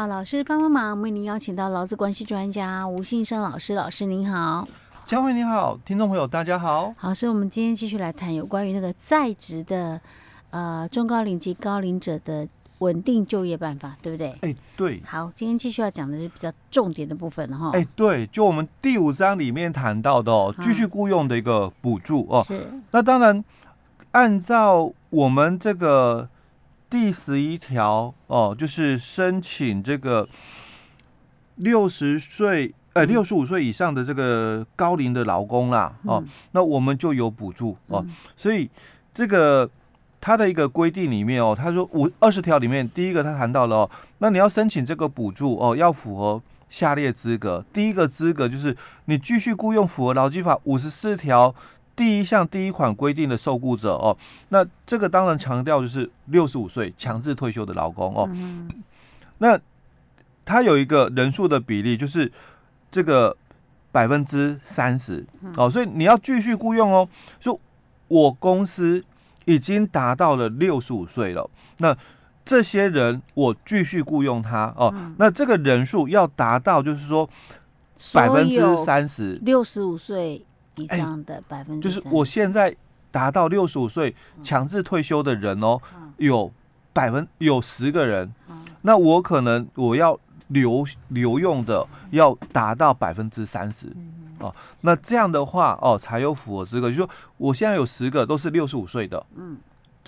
好，老师帮帮忙，为您邀请到劳资关系专家吴信生老师，老师您好，佳慧你好，听众朋友大家好。好，是我们今天继续来谈有关于那个在职的呃中高龄及高龄者的稳定就业办法，对不对？哎，对。好，今天继续要讲的是比较重点的部分哈。哎，对，就我们第五章里面谈到的哦，继续雇佣的一个补助哦。是。那当然，按照我们这个。第十一条哦，就是申请这个六十岁呃六十五岁以上的这个高龄的劳工啦哦，嗯、那我们就有补助哦。嗯、所以这个他的一个规定里面哦，他说五二十条里面第一个他谈到了哦，那你要申请这个补助哦，要符合下列资格。第一个资格就是你继续雇佣符合劳基法五十四条。第一项第一款规定的受雇者哦，那这个当然强调就是六十五岁强制退休的劳工哦。嗯、那他有一个人数的比例，就是这个百分之三十哦，所以你要继续雇佣哦。就我公司已经达到了六十五岁了，那这些人我继续雇佣他哦，嗯、那这个人数要达到就是说百分之三十，六十五岁。以上的百分之就是我现在达到六十五岁强制退休的人哦，有百分有十个人，那我可能我要留留用的要达到百分之三十哦，那这样的话哦才有符合资格，就是说我现在有十个都是六十五岁的，嗯。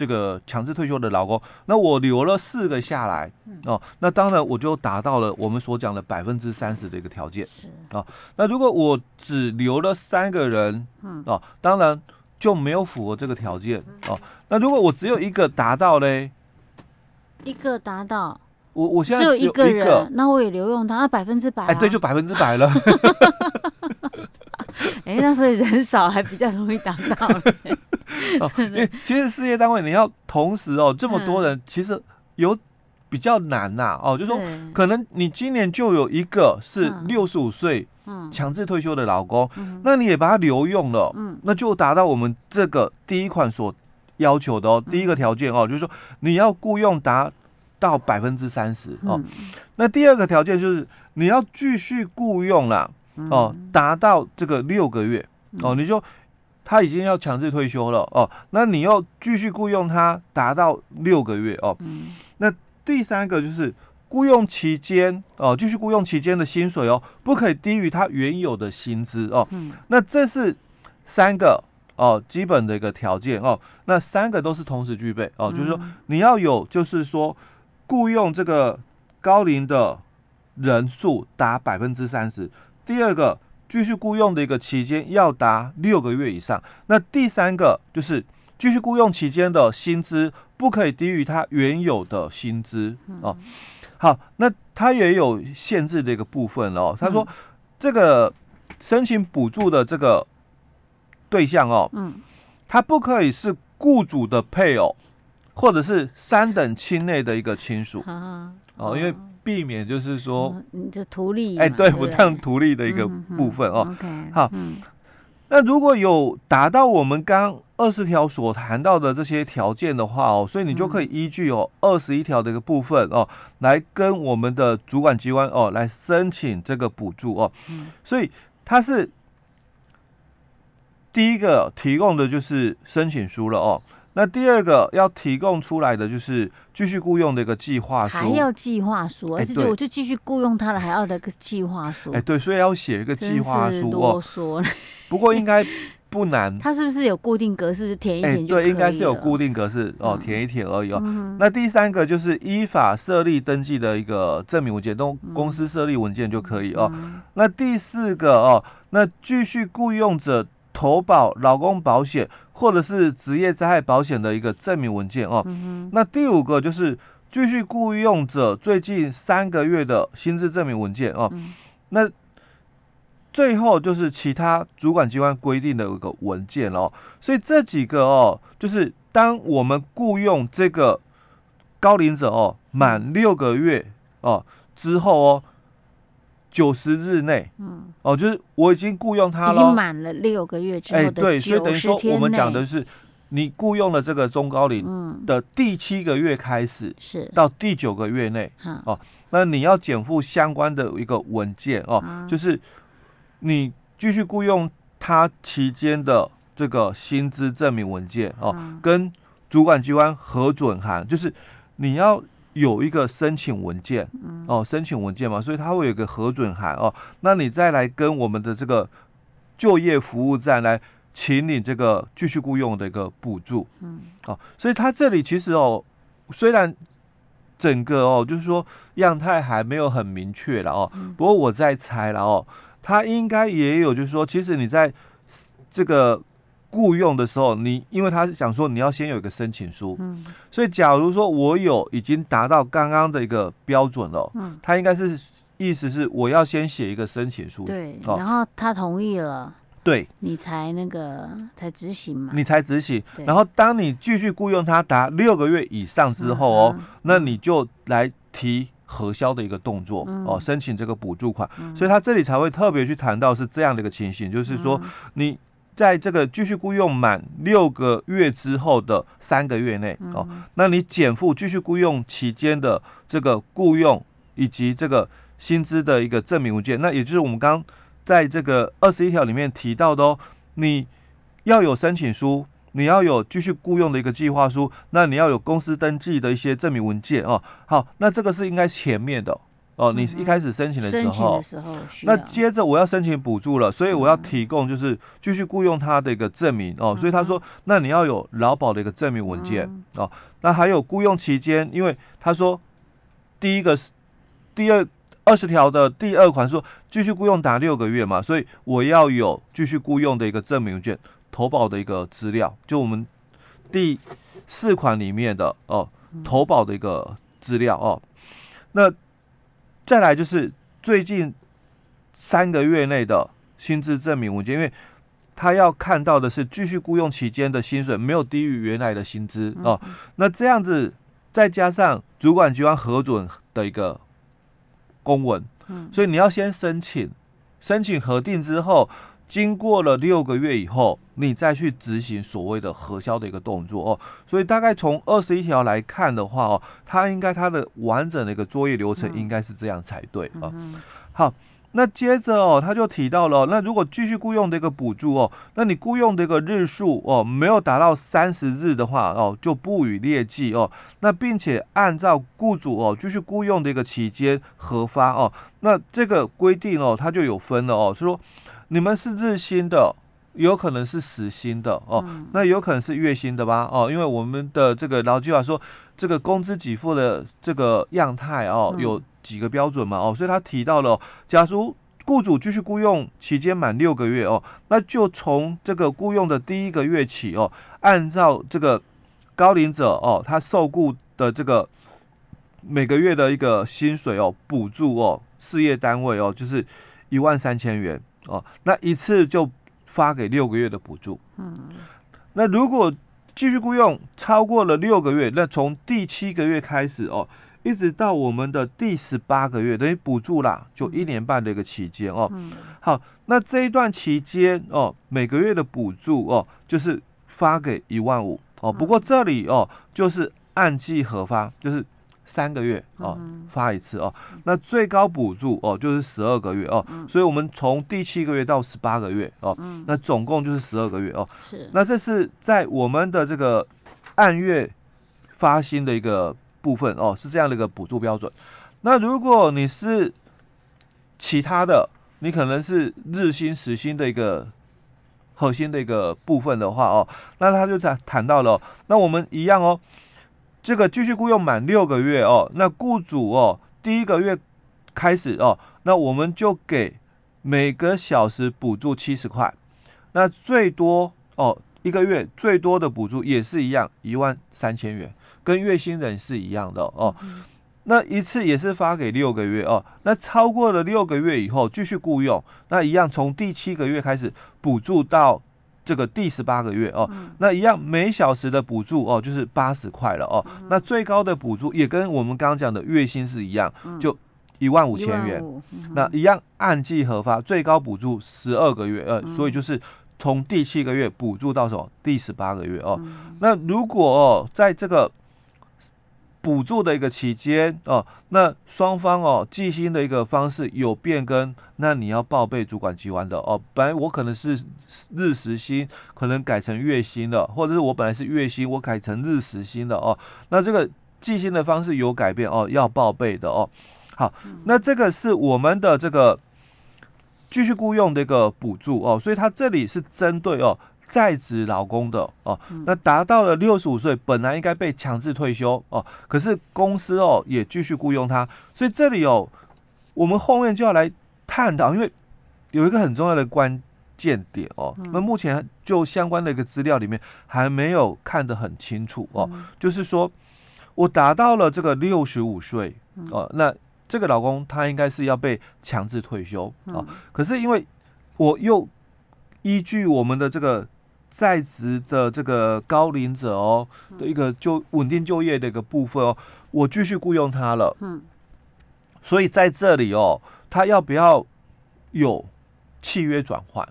这个强制退休的劳工，那我留了四个下来哦，那当然我就达到了我们所讲的百分之三十的一个条件是哦。那如果我只留了三个人，嗯哦，当然就没有符合这个条件哦。那如果我只有一个达到嘞，一个达到，我我现在只有一个人，那我也留用他，那百分之百，哎，对，就百分之百了。哎，那所以人少还比较容易达到。哦，因为其实事业单位你要同时哦这么多人，其实有比较难呐哦，就是说可能你今年就有一个是六十五岁强制退休的老公，那你也把他留用了，那就达到我们这个第一款所要求的哦，第一个条件哦，就是说你要雇佣达到百分之三十哦，那第二个条件就是你要继续雇佣啦哦，达到这个六个月哦，你就。他已经要强制退休了哦，那你要继续雇佣他达到六个月哦。嗯、那第三个就是雇佣期间哦，继续雇佣期间的薪水哦，不可以低于他原有的薪资哦。嗯、那这是三个哦基本的一个条件哦。那三个都是同时具备哦，嗯、就是说你要有，就是说雇佣这个高龄的人数达百分之三十。第二个。继续雇佣的一个期间要达六个月以上。那第三个就是继续雇佣期间的薪资不可以低于他原有的薪资哦。好，那他也有限制的一个部分哦。他说这个申请补助的这个对象哦，嗯，他不可以是雇主的配偶或者是三等亲内的一个亲属哦，因为。避免就是说，你这图利哎，对，不当图利的一个部分哦。好，那如果有达到我们刚二十条所谈到的这些条件的话哦，所以你就可以依据有二十一条的一个部分哦，来跟我们的主管机关哦来申请这个补助哦。所以它是第一个提供的就是申请书了哦。那第二个要提供出来的就是继续雇佣的一个计划书，还要计划书，而且我就继续雇佣他了，还要的个计划书。哎，对，所以要写一个计划书哦。不过应该不难。他是不是有固定格式填一填就应该是有固定格式哦，填一填而已哦。那第三个就是依法设立登记的一个证明文件，都公司设立文件就可以哦。那第四个哦，那继续雇佣者。投保劳工保险或者是职业灾害保险的一个证明文件哦。嗯、那第五个就是继续雇佣者最近三个月的薪资证明文件哦。嗯、那最后就是其他主管机关规定的一个文件哦。所以这几个哦，就是当我们雇佣这个高龄者哦满六个月哦之后哦。九十日内，嗯，哦，就是我已经雇佣他了，已经满了六个月哎，对，所以等于说我们讲的是，你雇佣了这个中高龄的第七个月开始，是。到第九个月内，哦，那你要减负相关的一个文件哦，嗯、就是你继续雇佣他期间的这个薪资证明文件哦，嗯、跟主管机关核准函，就是你要有一个申请文件哦，申请文件嘛，所以它会有一个核准函哦，那你再来跟我们的这个就业服务站来请你这个继续雇佣的一个补助，嗯，哦，所以它这里其实哦，虽然。整个哦，就是说样态还没有很明确了哦。不过我在猜了哦，它应该也有，就是说，其实你在这个雇佣的时候，你因为他是想说你要先有一个申请书，嗯，所以假如说我有已经达到刚刚的一个标准了，嗯，他应该是意思是我要先写一个申请书，对，然后他同意了。对，你才那个才执行嘛，你才执行。然后当你继续雇佣他达六个月以上之后哦，那你就来提核销的一个动作哦，申请这个补助款。所以他这里才会特别去谈到是这样的一个情形，就是说你在这个继续雇佣满六个月之后的三个月内哦，那你减负继续雇佣期间的这个雇佣以及这个薪资的一个证明文件，那也就是我们刚。在这个二十一条里面提到的哦，你要有申请书，你要有继续雇佣的一个计划书，那你要有公司登记的一些证明文件哦。好，那这个是应该前面的哦。你一开始申请的时候，时候那接着我要申请补助了，所以我要提供就是继续雇佣他的一个证明哦。所以他说，那你要有劳保的一个证明文件哦。那还有雇佣期间，因为他说第一个是第二。二十条的第二款说，继续雇佣达六个月嘛，所以我要有继续雇佣的一个证明卷、投保的一个资料，就我们第四款里面的哦，投保的一个资料哦。那再来就是最近三个月内的薪资证明文件，因为他要看到的是继续雇佣期间的薪水没有低于原来的薪资哦。那这样子再加上主管机关核准的一个。公文，所以你要先申请，申请核定之后，经过了六个月以后，你再去执行所谓的核销的一个动作哦。所以大概从二十一条来看的话哦，它应该它的完整的一个作业流程应该是这样才对啊。好。那接着哦，他就提到了、哦，那如果继续雇佣的一个补助哦，那你雇佣的一个日数哦，没有达到三十日的话哦，就不予列计哦。那并且按照雇主哦继续雇佣的一个期间核发哦。那这个规定哦，它就有分了哦，是说你们是日薪的，有可能是时薪的哦，那有可能是月薪的吧哦，因为我们的这个劳基法说，这个工资给付的这个样态哦有。几个标准嘛，哦，所以他提到了、哦，假如雇主继续雇佣期间满六个月哦，那就从这个雇佣的第一个月起哦，按照这个高龄者哦，他受雇的这个每个月的一个薪水哦，补助哦，事业单位哦，就是一万三千元哦，那一次就发给六个月的补助。嗯，那如果继续雇佣超过了六个月，那从第七个月开始哦。一直到我们的第十八个月，等于补助啦，就一年半的一个期间哦。嗯、好，那这一段期间哦，每个月的补助哦，就是发给一万五哦。不过这里哦，就是按季核发，就是三个月哦发一次哦。那最高补助哦，就是十二个月哦。所以我们从第七个月到十八个月哦，那总共就是十二个月哦。是。那这是在我们的这个按月发薪的一个。部分哦，是这样的一个补助标准。那如果你是其他的，你可能是日薪、时薪的一个核心的一个部分的话哦，那他就谈谈到了，那我们一样哦，这个继续雇佣满六个月哦，那雇主哦第一个月开始哦，那我们就给每个小时补助七十块，那最多哦一个月最多的补助也是一样一万三千元。跟月薪人是一样的哦，那一次也是发给六个月哦，那超过了六个月以后继续雇佣，那一样从第七个月开始补助到这个第十八个月哦，那一样每小时的补助哦就是八十块了哦，那最高的补助也跟我们刚刚讲的月薪是一样，就一万五千元，那一样按季核发，最高补助十二个月呃，所以就是从第七个月补助到什么？第十八个月哦，那如果哦在这个补助的一个期间哦，那双方哦计薪的一个方式有变更，那你要报备主管机关的哦。本来我可能是日时薪，可能改成月薪了，或者是我本来是月薪，我改成日时薪了哦。那这个计薪的方式有改变哦，要报备的哦。好，那这个是我们的这个继续雇佣的一个补助哦，所以它这里是针对哦。在职劳工的哦，那达到了六十五岁，本来应该被强制退休哦，可是公司哦也继续雇佣他，所以这里哦，我们后面就要来探讨，因为有一个很重要的关键点哦，那目前就相关的一个资料里面还没有看得很清楚哦，就是说我达到了这个六十五岁哦，那这个老公他应该是要被强制退休哦，可是因为我又依据我们的这个。在职的这个高龄者哦的一个就稳定就业的一个部分哦，我继续雇佣他了。嗯，所以在这里哦，他要不要有契约转换？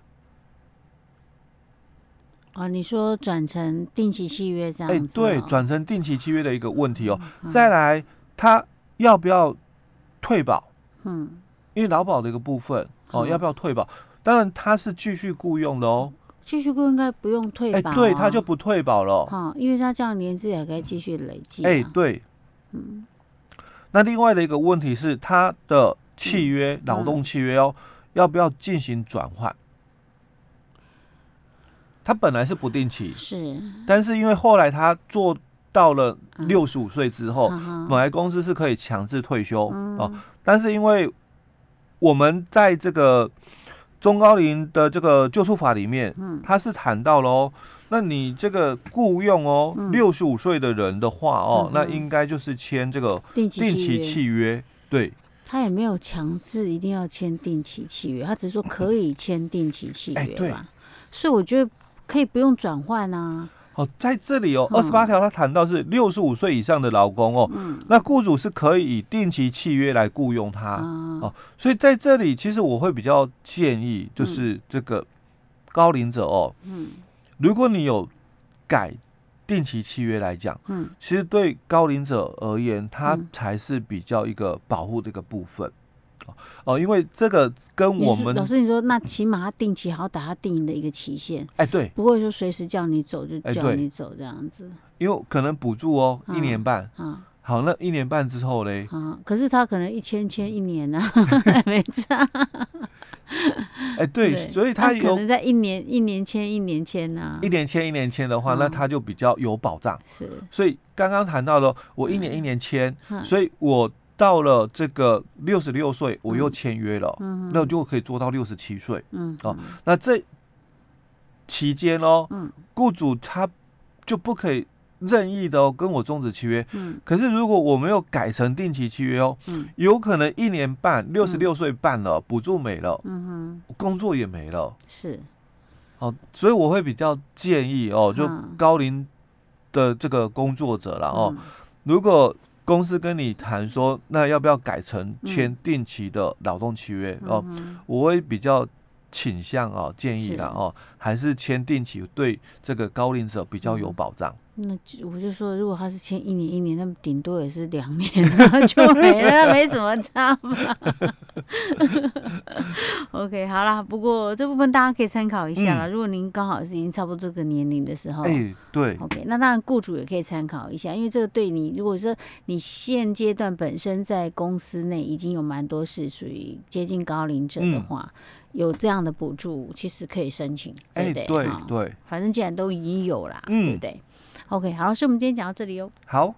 哦，你说转成定期契约这样子？哎，对，转成定期契约的一个问题哦。再来，他要不要退保？嗯，因为劳保的一个部分哦，要不要退保？当然，他是继续雇佣的哦。继续雇应该不用退保，啊，哎，对，他就不退保了，哈，因为他这样年资也可以继续累积，哎，对，嗯，那另外的一个问题是，他的契约，嗯、劳动契约哦，嗯、要不要进行转换？他本来是不定期，是，但是因为后来他做到了六十五岁之后，嗯、本来公司是可以强制退休，但是因为我们在这个。中高龄的这个救助法里面，嗯，他是谈到了哦，那你这个雇佣哦，六十五岁的人的话哦，那应该就是签这个定期契约，对。他也没有强制一定要签定期契约，他只是说可以签定期契约吧，欸、所以我觉得可以不用转换啊。哦，在这里哦，二十八条他谈到是六十五岁以上的劳工哦，嗯、那雇主是可以以定期契约来雇佣他、嗯、哦，所以在这里其实我会比较建议，就是这个高龄者哦，嗯，如果你有改定期契约来讲，嗯，其实对高龄者而言，他才是比较一个保护的一个部分。哦，因为这个跟我们老师你说，那起码他定期好打他定的一个期限，哎，对，不会说随时叫你走就叫你走这样子，因为可能补助哦一年半，啊，好，那一年半之后嘞，啊，可是他可能一签签一年呢，没差，哎，对，所以他可能在一年一年签一年签呢，一年签一年签的话，那他就比较有保障，是，所以刚刚谈到了我一年一年签，所以我。到了这个六十六岁，我又签约了，嗯、那我就可以做到六十七岁。嗯，哦，那这期间哦，嗯，雇主他就不可以任意的哦跟我终止契约。嗯，可是如果我没有改成定期契约哦，嗯，有可能一年半六十六岁半了，补助没了，嗯哼，工作也没了。是，哦，所以我会比较建议哦，就高龄的这个工作者了哦，如果。公司跟你谈说，那要不要改成签定期的劳动契约哦？我会比较倾向哦，建议的哦，还是签定期对这个高龄者比较有保障。那我就说，如果他是签一年一年，那么顶多也是两年，就没了，没什么差嘛。OK，好啦，不过这部分大家可以参考一下啦。嗯、如果您刚好是已经差不多这个年龄的时候，哎、欸，对，OK，那当然雇主也可以参考一下，因为这个对你，如果说你现阶段本身在公司内已经有蛮多是属于接近高龄者的话，嗯、有这样的补助，其实可以申请，对不对？欸、对对，反正既然都已经有啦，嗯、对不对？OK，好，所以我们今天讲到这里哟。好。